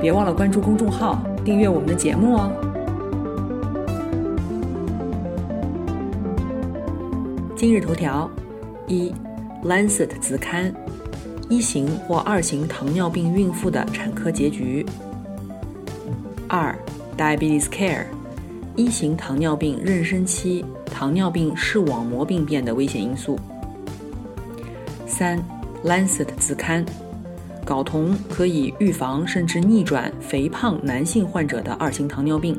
别忘了关注公众号，订阅我们的节目哦。今日头条：一，《Lancet》子刊，一型或二型糖尿病孕妇的产科结局。二，《Diabetes Care》，一型糖尿病妊娠期糖尿病视网膜病变的危险因素。三，《Lancet》子刊。睾酮可以预防甚至逆转肥胖男性患者的二型糖尿病。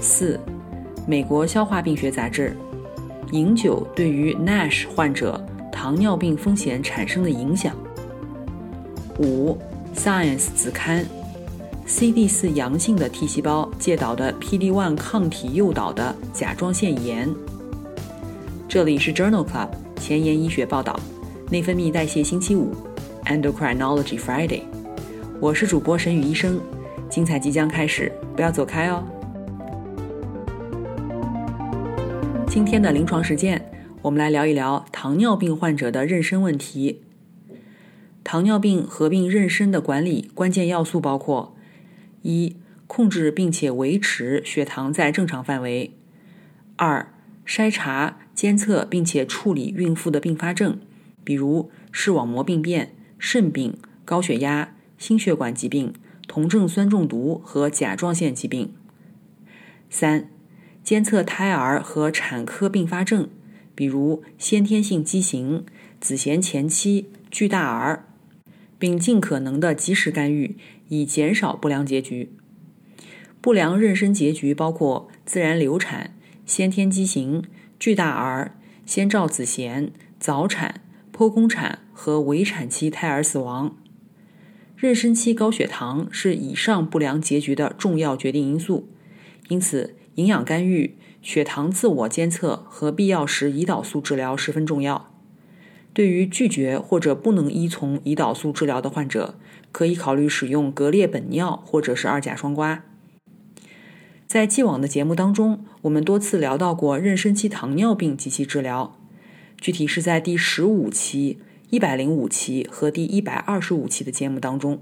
四，美国消化病学杂志，饮酒对于 NASH 患者糖尿病风险产生的影响。五，Science 子刊，CD4 阳性的 T 细胞介导的 PD-1 抗体诱导的甲状腺炎。这里是 Journal Club 前沿医学报道，内分泌代谢星期五。Endocrinology Friday，我是主播沈宇医生，精彩即将开始，不要走开哦。今天的临床实践，我们来聊一聊糖尿病患者的妊娠问题。糖尿病合并妊娠的管理关键要素包括：一、控制并且维持血糖在正常范围；二、筛查、监测并且处理孕妇的并发症，比如视网膜病变。肾病、高血压、心血管疾病、酮症酸中毒和甲状腺疾病。三、监测胎儿和产科并发症，比如先天性畸形、子痫前期、巨大儿，并尽可能的及时干预，以减少不良结局。不良妊娠结局包括自然流产、先天畸形、巨大儿、先兆子痫、早产。剖宫产和围产期胎儿死亡，妊娠期高血糖是以上不良结局的重要决定因素，因此营养干预、血糖自我监测和必要时胰岛素治疗十分重要。对于拒绝或者不能依从胰岛素治疗的患者，可以考虑使用格列本脲或者是二甲双胍。在既往的节目当中，我们多次聊到过妊娠期糖尿病及其治疗。具体是在第十五期、一百零五期和第一百二十五期的节目当中，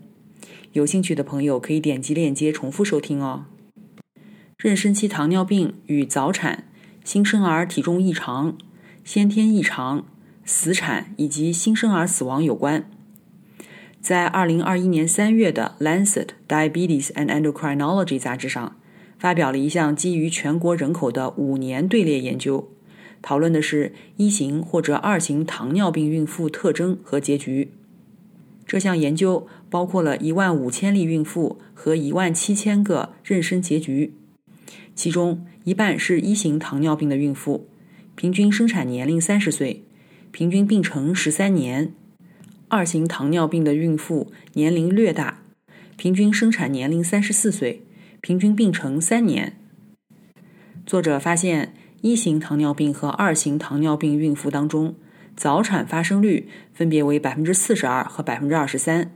有兴趣的朋友可以点击链接重复收听哦。妊娠期糖尿病与早产、新生儿体重异常、先天异常、死产以及新生儿死亡有关。在二零二一年三月的《Lancet Diabetes and Endocrinology》杂志上，发表了一项基于全国人口的五年队列研究。讨论的是一型或者二型糖尿病孕妇特征和结局。这项研究包括了一万五千例孕妇和一万七千个妊娠结局，其中一半是一型糖尿病的孕妇，平均生产年龄三十岁，平均病程十三年；二型糖尿病的孕妇年龄略大，平均生产年龄三十四岁，平均病程三年。作者发现。一型糖尿病和二型糖尿病孕妇当中，早产发生率分别为百分之四十二和百分之二十三。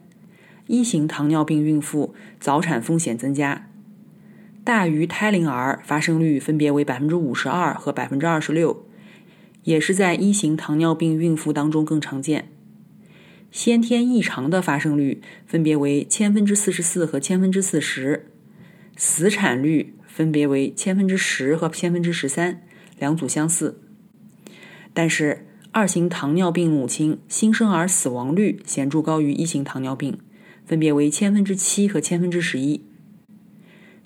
一型糖尿病孕妇早产风险增加，大于胎龄儿发生率分别为百分之五十二和百分之二十六，也是在一型糖尿病孕妇当中更常见。先天异常的发生率分别为千分之四十四和千分之四十，死产率分别为千分之十和千分之十三。两组相似，但是二型糖尿病母亲新生儿死亡率显著高于一型糖尿病，分别为千分之七和千分之十一。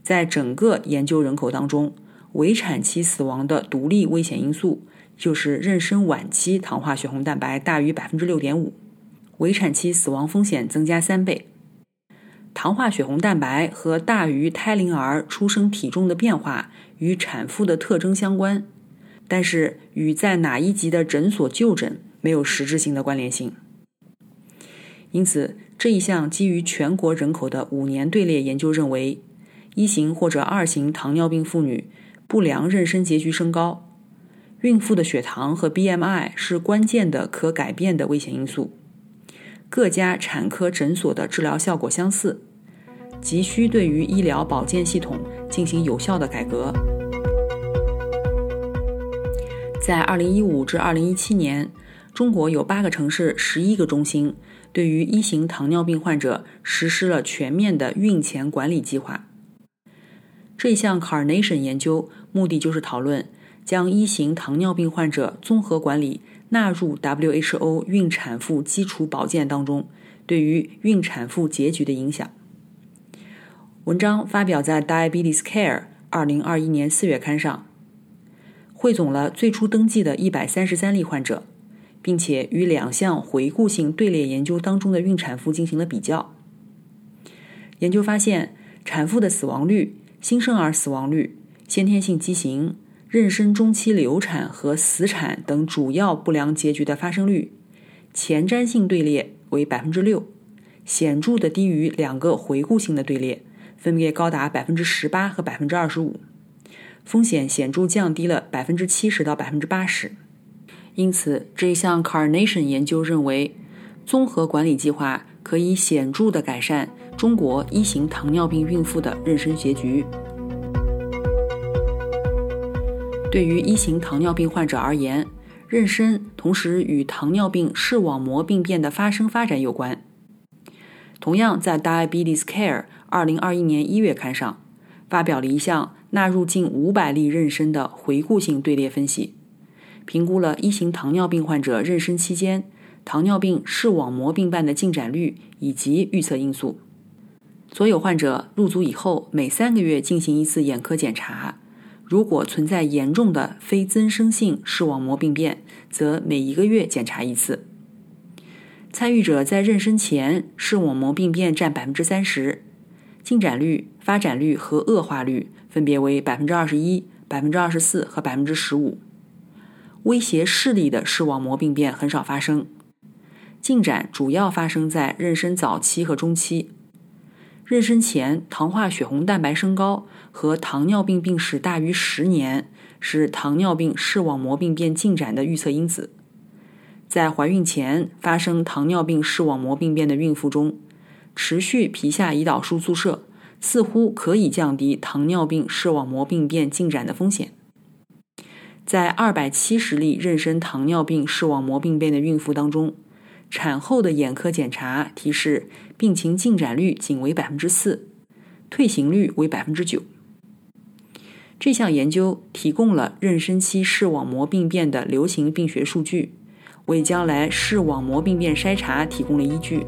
在整个研究人口当中，围产期死亡的独立危险因素就是妊娠晚期糖化血红蛋白大于百分之六点五，围产期死亡风险增加三倍。糖化血红蛋白和大于胎龄儿出生体重的变化与产妇的特征相关。但是与在哪一级的诊所就诊没有实质性的关联性。因此，这一项基于全国人口的五年队列研究认为，一型或者二型糖尿病妇女不良妊娠结局升高，孕妇的血糖和 BMI 是关键的可改变的危险因素。各家产科诊所的治疗效果相似，急需对于医疗保健系统进行有效的改革。在2015至2017年，中国有八个城市、十一个中心对于一型糖尿病患者实施了全面的孕前管理计划。这项 Carnation 研究目的就是讨论将一型糖尿病患者综合管理纳入 WHO 孕产妇基础保健当中，对于孕产妇结局的影响。文章发表在《Diabetes Care》2021年4月刊上。汇总了最初登记的一百三十三例患者，并且与两项回顾性队列研究当中的孕产妇进行了比较。研究发现，产妇的死亡率、新生儿死亡率、先天性畸形、妊娠中期流产和死产等主要不良结局的发生率，前瞻性队列为百分之六，显著的低于两个回顾性的队列，分别高达百分之十八和百分之二十五。风险显著降低了百分之七十到百分之八十，因此这一项 Carnation 研究认为，综合管理计划可以显著的改善中国一型糖尿病孕妇的妊娠结局。对于一型糖尿病患者而言，妊娠同时与糖尿病视网膜病变的发生发展有关。同样在 Diabetes Care 二零二一年一月刊上发表了一项。纳入近五百例妊娠的回顾性队列分析，评估了一型糖尿病患者妊娠期间糖尿病视网膜病变的进展率以及预测因素。所有患者入组以后，每三个月进行一次眼科检查，如果存在严重的非增生性视网膜病变，则每一个月检查一次。参与者在妊娠前视网膜病变占百分之三十，进展率、发展率和恶化率。分别为百分之二十一、百分之二十四和百分之十五。威胁视力的视网膜病变很少发生，进展主要发生在妊娠早期和中期。妊娠前糖化血红蛋白升高和糖尿病病史大于十年是糖尿病视网膜病变进展的预测因子。在怀孕前发生糖尿病视网膜病变的孕妇中，持续皮下胰岛素注射。似乎可以降低糖尿病视网膜病变进展的风险。在二百七十例妊娠糖尿病视网膜病变的孕妇当中，产后的眼科检查提示病情进展率仅为百分之四，退行率为百分之九。这项研究提供了妊娠期视网膜病变的流行病学数据，为将来视网膜病变筛查提供了依据。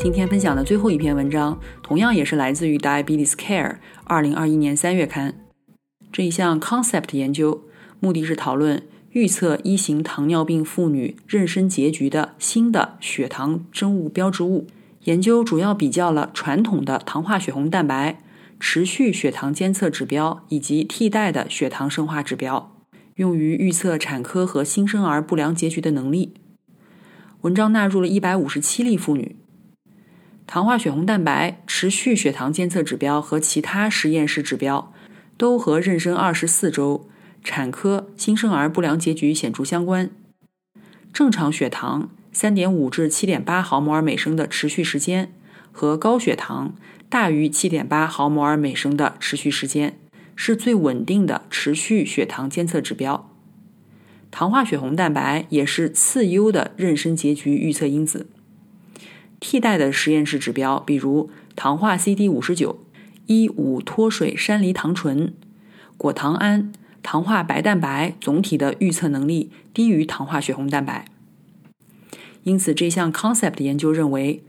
今天分享的最后一篇文章，同样也是来自于 Diabetes Care 二零二一年三月刊。这一项 concept 研究目的是讨论预测一型糖尿病妇女妊娠结局的新的血糖生物标志物。研究主要比较了传统的糖化血红蛋白、持续血糖监测指标以及替代的血糖生化指标，用于预测产科和新生儿不良结局的能力。文章纳入了一百五十七例妇女。糖化血红蛋白、持续血糖监测指标和其他实验室指标都和妊娠二十四周、产科、新生儿不良结局显著相关。正常血糖三点五至七点八毫摩尔每升的持续时间和高血糖大于七点八毫摩尔每升的持续时间是最稳定的持续血糖监测指标。糖化血红蛋白也是次优的妊娠结局预测因子。替代的实验室指标，比如糖化 CD 五十九、一五脱水山梨糖醇、果糖胺、糖化白蛋白，总体的预测能力低于糖化血红蛋白。因此，这项 concept 研究认为，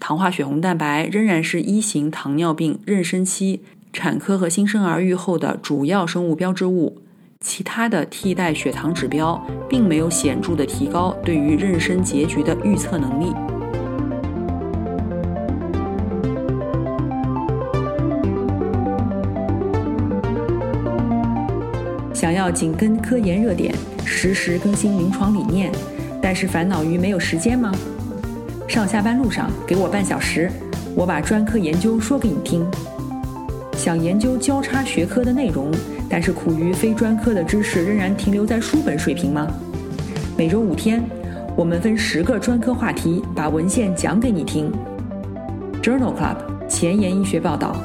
糖化血红蛋白仍然是一型糖尿病妊娠期产科和新生儿预后的主要生物标志物。其他的替代血糖指标并没有显著的提高对于妊娠结局的预测能力。要紧跟科研热点，实时更新临床理念，但是烦恼于没有时间吗？上下班路上给我半小时，我把专科研究说给你听。想研究交叉学科的内容，但是苦于非专科的知识仍然停留在书本水平吗？每周五天，我们分十个专科话题，把文献讲给你听。Journal Club 前沿医学报道，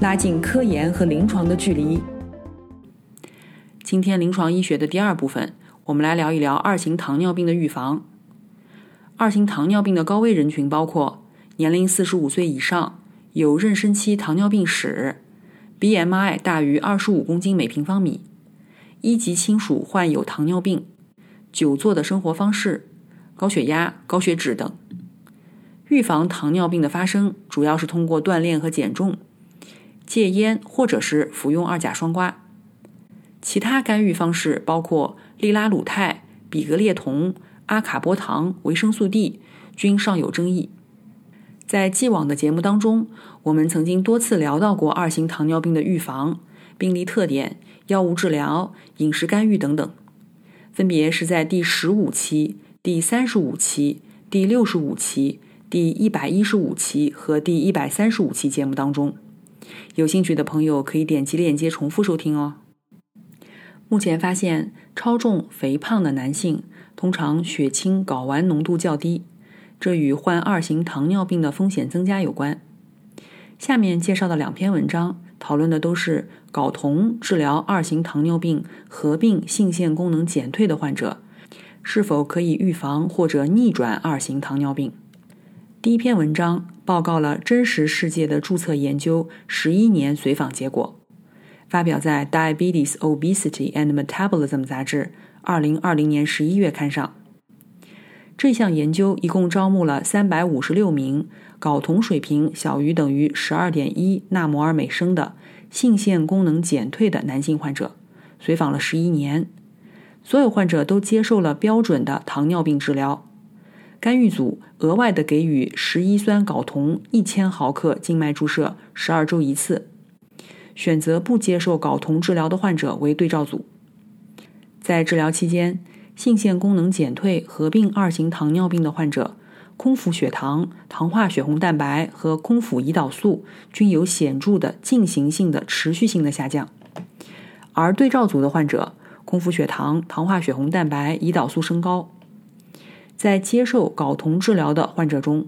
拉近科研和临床的距离。今天临床医学的第二部分，我们来聊一聊二型糖尿病的预防。二型糖尿病的高危人群包括年龄四十五岁以上，有妊娠期糖尿病史，BMI 大于二十五公斤每平方米，一级亲属患有糖尿病，久坐的生活方式，高血压、高血脂等。预防糖尿病的发生，主要是通过锻炼和减重、戒烟或者是服用二甲双胍。其他干预方式包括利拉鲁肽、吡格列酮。阿卡波糖、维生素 D 均尚有争议。在既往的节目当中，我们曾经多次聊到过二型糖尿病的预防、病例特点、药物治疗、饮食干预等等，分别是在第十五期、第三十五期、第六十五期、第一百一十五期和第一百三十五期节目当中。有兴趣的朋友可以点击链接重复收听哦。目前发现，超重、肥胖的男性。通常血清睾丸浓度较低，这与患二型糖尿病的风险增加有关。下面介绍的两篇文章讨论的都是睾酮治疗二型糖尿病合并性腺功能减退的患者是否可以预防或者逆转二型糖尿病。第一篇文章报告了真实世界的注册研究十一年随访结果，发表在《Diabetes, Obesity and Metabolism》杂志。二零二零年十一月刊上，这项研究一共招募了三百五十六名睾酮水平小于等于十二点一纳摩尔每升的性腺功能减退的男性患者，随访了十一年。所有患者都接受了标准的糖尿病治疗，干预组额外的给予十一酸睾酮一千毫克静脉注射，十二周一次。选择不接受睾酮治疗的患者为对照组。在治疗期间，性腺功能减退合并二型糖尿病的患者，空腹血糖、糖化血红蛋白和空腹胰岛素均有显著的进行性的持续性的下降，而对照组的患者，空腹血糖、糖化血红蛋白、胰岛素升高。在接受睾酮治疗的患者中，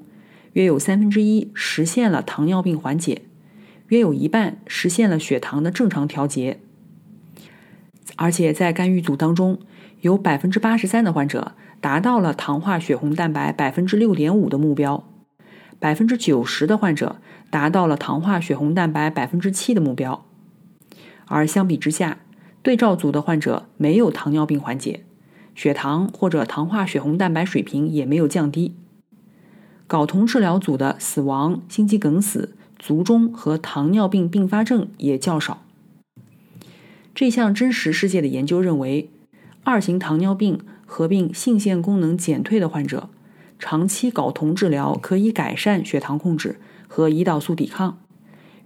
约有三分之一实现了糖尿病缓解，约有一半实现了血糖的正常调节。而且在干预组当中，有百分之八十三的患者达到了糖化血红蛋白百分之六点五的目标，百分之九十的患者达到了糖化血红蛋白百分之七的目标。而相比之下，对照组的患者没有糖尿病缓解，血糖或者糖化血红蛋白水平也没有降低。睾酮治疗组的死亡、心肌梗死、卒中和糖尿病并发症也较少。这项真实世界的研究认为，二型糖尿病合并性腺功能减退的患者，长期睾酮治疗可以改善血糖控制和胰岛素抵抗，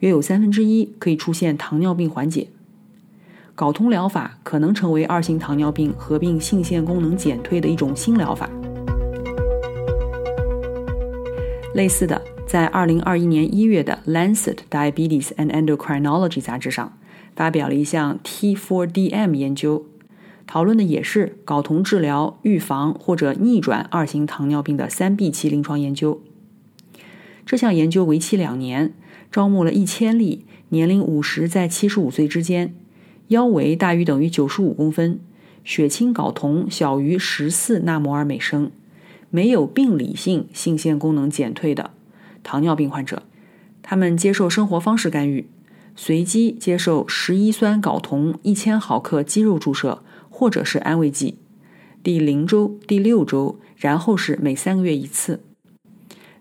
约有三分之一可以出现糖尿病缓解。睾酮疗法可能成为二型糖尿病合并性腺功能减退的一种新疗法。类似的，在二零二一年一月的《Lancet Diabetes and Endocrinology》杂志上。发表了一项 T4DM 研究，讨论的也是睾酮治疗预防或者逆转二型糖尿病的三 B 期临床研究。这项研究为期两年，招募了一千例年龄五十在七十五岁之间，腰围大于等于九十五公分，血清睾酮小于十四纳摩尔每升，没有病理性性腺功能减退的糖尿病患者，他们接受生活方式干预。随机接受十一酸睾酮一千毫克肌肉注射，或者是安慰剂，第零周、第六周，然后是每三个月一次。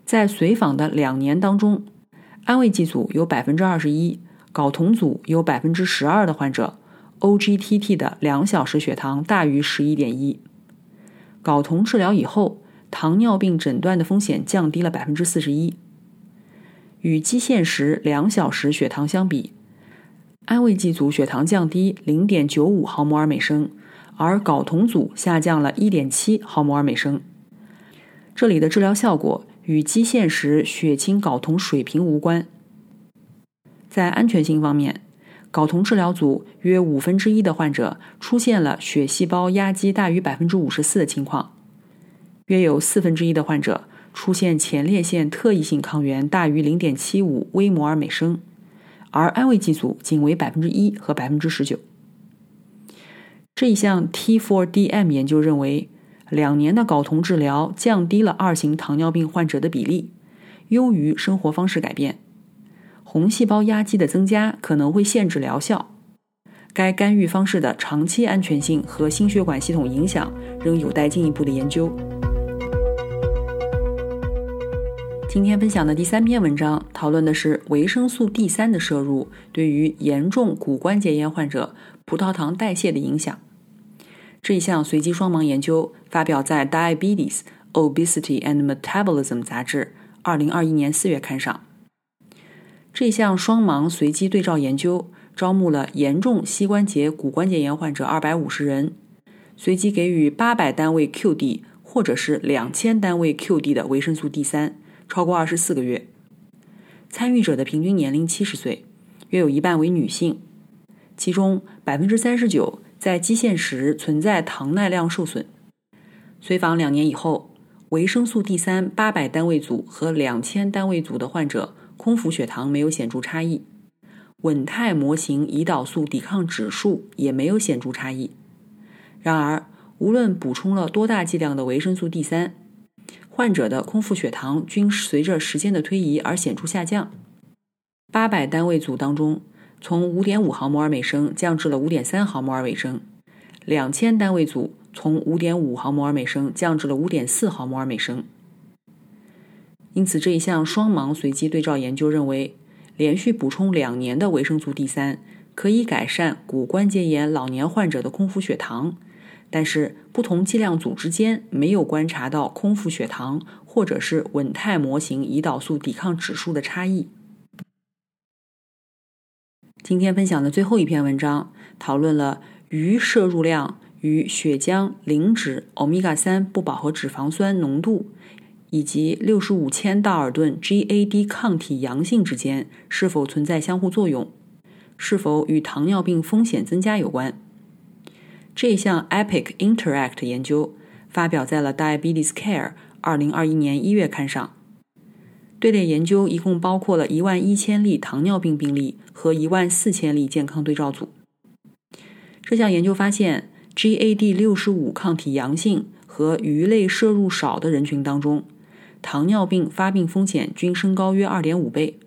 在随访的两年当中，安慰剂组有百分之二十一，睾酮组有百分之十二的患者，OGTT 的两小时血糖大于十一点一。睾酮治疗以后，糖尿病诊断的风险降低了百分之四十一。与基线时两小时血糖相比，安慰剂组血糖降低零点九五毫摩尔每升，而睾酮组下降了1.7毫摩尔每升。这里的治疗效果与基线时血清睾酮水平无关。在安全性方面，睾酮治疗组约五分之一的患者出现了血细胞压积大于百分之五十四的情况，约有四分之一的患者出现前列腺特异性抗原大于零点七五微摩尔每升，而安慰剂组仅为百分之一和百分之十九。这一项 T4DM 研究认为，两年的睾酮治疗降低了二型糖尿病患者的比例，优于生活方式改变。红细胞压积的增加可能会限制疗效。该干预方式的长期安全性和心血管系统影响仍有待进一步的研究。今天分享的第三篇文章讨论的是维生素 D 三的摄入对于严重骨关节炎患者葡萄糖代谢的影响。这一项随机双盲研究发表在《Diabetes, Obesity and Metabolism》杂志二零二一年四月刊上。这项双盲随机对照研究招募了严重膝关节骨关节炎患者二百五十人，随机给予八百单位 QD 或者是两千单位 QD 的维生素 D 三，超过二十四个月。参与者的平均年龄七十岁，约有一半为女性，其中百分之三十九在基线时存在糖耐量受损。随访两年以后，维生素 D 三八百单位组和两千单位组的患者。空腹血糖没有显著差异，稳态模型胰岛素抵抗指数也没有显著差异。然而，无论补充了多大剂量的维生素 D 三，患者的空腹血糖均随着时间的推移而显著下降。八百单位组当中，从五点五毫摩尔每升降至了五点三毫摩尔每升；两千单位组从五点五毫摩尔每升降至了五点四毫摩尔每升。因此，这一项双盲随机对照研究认为，连续补充两年的维生素 D 三可以改善骨关节炎老年患者的空腹血糖，但是不同剂量组之间没有观察到空腹血糖或者是稳态模型胰岛素抵抗指数的差异。今天分享的最后一篇文章讨论了鱼摄入量与血浆磷脂欧米伽三不饱和脂肪酸浓度。以及六十五千道尔顿 GAD 抗体阳性之间是否存在相互作用？是否与糖尿病风险增加有关？这项 EPIC Interact 研究发表在了 Diabetes Care 二零二一年一月刊上。队列研究一共包括了一万一千例糖尿病病例和一万四千例健康对照组。这项研究发现，GAD 六十五抗体阳性和鱼类摄入少的人群当中。糖尿病发病风险均升高约二点五倍。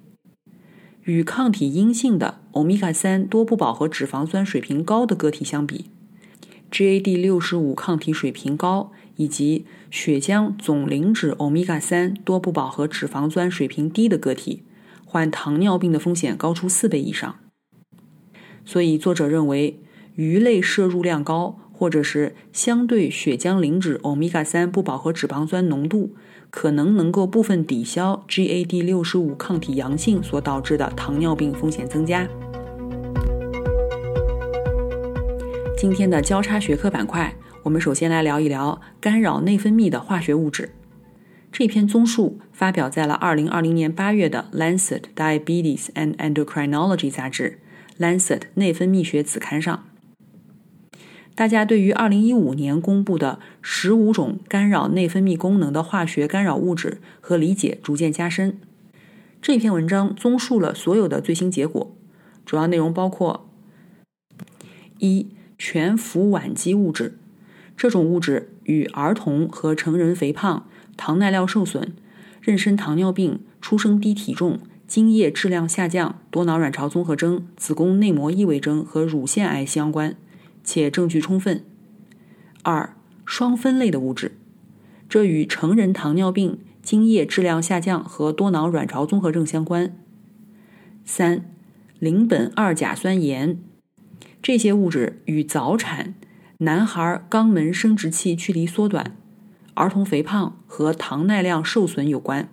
与抗体阴性的欧米伽三多不饱和脂肪酸水平高的个体相比，GAD 六十五抗体水平高以及血浆总磷脂欧米伽三多不饱和脂肪酸水平低的个体，患糖尿病的风险高出四倍以上。所以，作者认为鱼类摄入量高，或者是相对血浆磷脂欧米伽三不饱和脂肪酸浓度。可能能够部分抵消 GAD 六十五抗体阳性所导致的糖尿病风险增加。今天的交叉学科板块，我们首先来聊一聊干扰内分泌的化学物质。这篇综述发表在了二零二零年八月的《Lancet Diabetes and Endocrinology》杂志《Lancet 内分泌学》子刊上。大家对于二零一五年公布的十五种干扰内分泌功能的化学干扰物质和理解逐渐加深。这篇文章综述了所有的最新结果，主要内容包括：一、全氟烷基物质，这种物质与儿童和成人肥胖、糖耐量受损、妊娠糖尿病、出生低体重、精液质量下降、多囊卵巢综合征、子宫内膜异位征和乳腺癌相关。且证据充分。二、双酚类的物质，这与成人糖尿病、精液质量下降和多囊卵巢综合症相关。三、邻苯二甲酸盐，这些物质与早产、男孩肛门生殖器距离缩短、儿童肥胖和糖耐量受损有关。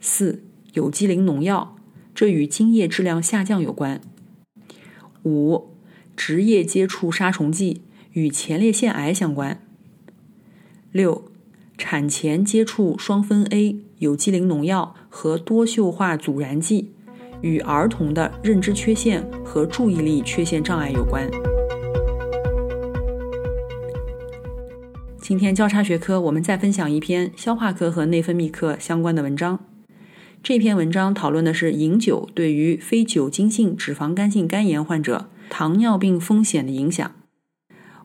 四、有机磷农药，这与精液质量下降有关。五。职业接触杀虫剂与前列腺癌相关。六、产前接触双酚 A、有机磷农药和多溴化阻燃剂，与儿童的认知缺陷和注意力缺陷障碍有关。今天交叉学科，我们再分享一篇消化科和内分泌科相关的文章。这篇文章讨论的是饮酒对于非酒精性脂肪肝性肝炎患者糖尿病风险的影响。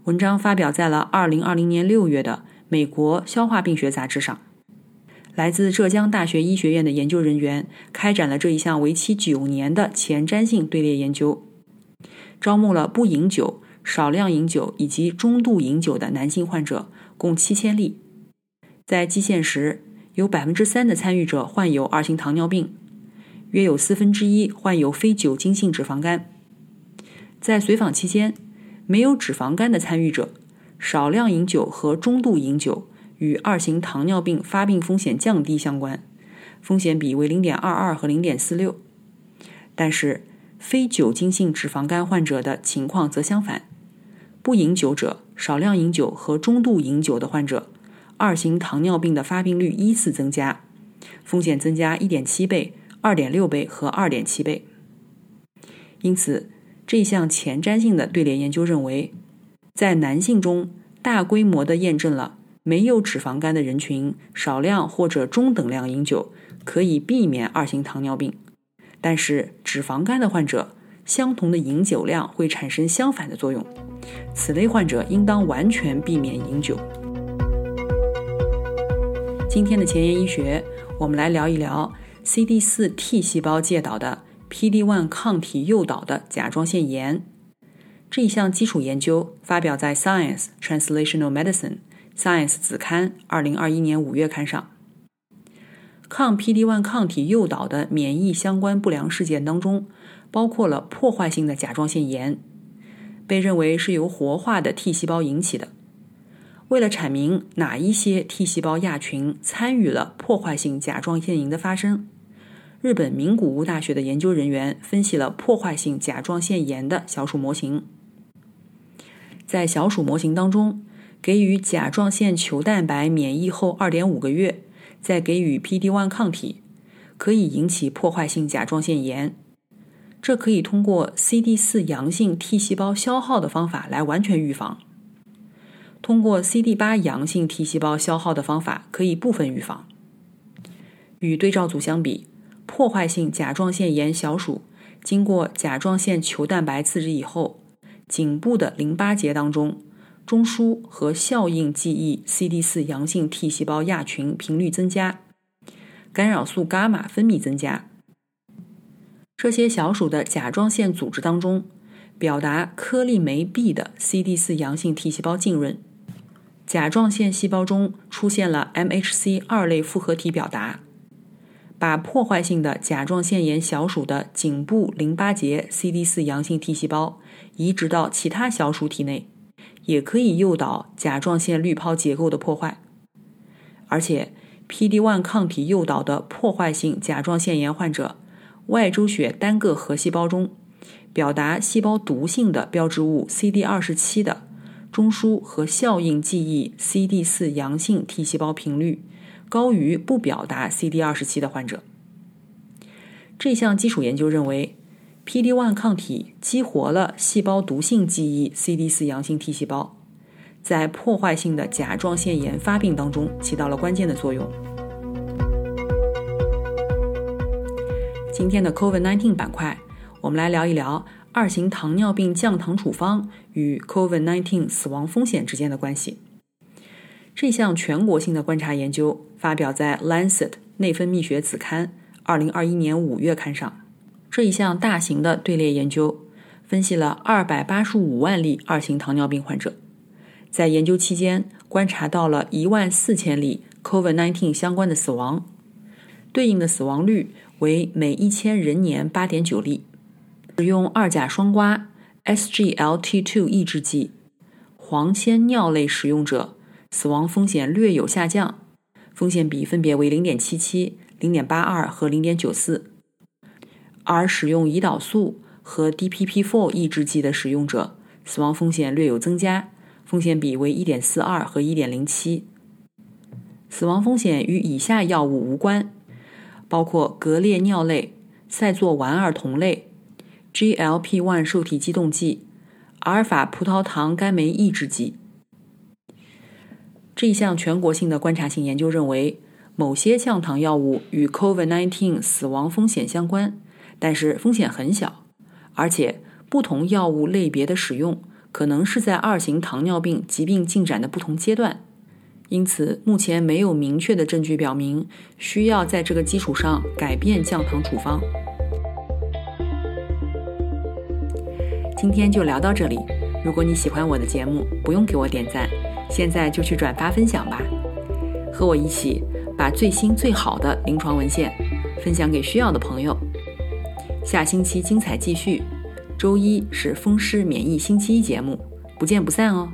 文章发表在了2020年6月的美国消化病学杂志上。来自浙江大学医学院的研究人员开展了这一项为期九年的前瞻性队列研究，招募了不饮酒、少量饮酒以及中度饮酒的男性患者。共七千例，在基线时，有百分之三的参与者患有二型糖尿病，约有四分之一患有非酒精性脂肪肝。在随访期间，没有脂肪肝的参与者，少量饮酒和中度饮酒与二型糖尿病发病风险降低相关，风险比为零点二二和零点四六。但是，非酒精性脂肪肝患者的情况则相反。不饮酒者、少量饮酒和中度饮酒的患者，二型糖尿病的发病率依次增加，风险增加1.7倍、2.6倍和2.7倍。因此，这项前瞻性的队列研究认为，在男性中大规模的验证了没有脂肪肝的人群少量或者中等量饮酒可以避免二型糖尿病，但是脂肪肝的患者，相同的饮酒量会产生相反的作用。此类患者应当完全避免饮酒。今天的前沿医学，我们来聊一聊 CD4 T 细胞介导的 PD-1 抗体诱导的甲状腺炎。这一项基础研究发表在《Science Translational Medicine》Science 子刊2021年5月刊上。抗 PD-1 抗体诱导的免疫相关不良事件当中，包括了破坏性的甲状腺炎。被认为是由活化的 T 细胞引起的。为了阐明哪一些 T 细胞亚群参与了破坏性甲状腺炎的发生，日本名古屋大学的研究人员分析了破坏性甲状腺炎的小鼠模型。在小鼠模型当中，给予甲状腺球蛋白免疫后2.5个月，再给予 PD-1 抗体，可以引起破坏性甲状腺炎。这可以通过 CD4 阳性 T 细胞消耗的方法来完全预防。通过 CD8 阳性 T 细胞消耗的方法可以部分预防。与对照组相比，破坏性甲状腺炎小鼠经过甲状腺球蛋白刺激以后，颈部的淋巴结当中中枢和效应记忆 CD4 阳性 T 细胞亚群频率增加，干扰素伽马分泌增加。这些小鼠的甲状腺组织当中，表达颗粒酶 B 的 CD4 阳性 T 细胞浸润，甲状腺细胞中出现了 MHC 二类复合体表达，把破坏性的甲状腺炎小鼠的颈部淋巴结 CD4 阳性 T 细胞移植到其他小鼠体内，也可以诱导甲状腺滤泡结构的破坏，而且 PD-1 抗体诱导的破坏性甲状腺炎患者。外周血单个核细胞中，表达细胞毒性的标志物 CD 二十七的中枢和效应记忆 CD 四阳性 T 细胞频率高于不表达 CD 二十七的患者。这项基础研究认为，PD-1 抗体激活了细胞毒性记忆 CD 四阳性 T 细胞，在破坏性的甲状腺炎发病当中起到了关键的作用。今天的 COVID-19 板块，我们来聊一聊二型糖尿病降糖处方与 COVID-19 死亡风险之间的关系。这项全国性的观察研究发表在《Lancet 内分泌学子刊》2021年5月刊上。这一项大型的队列研究分析了285万例二型糖尿病患者，在研究期间观察到了1万四千例 COVID-19 相关的死亡，对应的死亡率。为每一千人年八点九例，使用二甲双胍 （SGLT2） 抑制剂，黄鲜尿类使用者死亡风险略有下降，风险比分别为零点七七、零点八二和零点九四。而使用胰岛素和 DPP-4 抑制剂的使用者死亡风险略有增加，风险比为1.42和1.07。死亡风险与以下药物无关，包括格列尿类、塞唑烷二酮类、GLP-1 受体激动剂、阿尔法葡萄糖苷酶抑制剂。这一项全国性的观察性研究认为，某些降糖药物与 COVID-19 死亡风险相关，但是风险很小，而且不同药物类别的使用可能是在二型糖尿病疾病进展的不同阶段，因此目前没有明确的证据表明需要在这个基础上改变降糖处方。今天就聊到这里，如果你喜欢我的节目，不用给我点赞。现在就去转发分享吧，和我一起把最新最好的临床文献分享给需要的朋友。下星期精彩继续，周一是风湿免疫星期一节目，不见不散哦。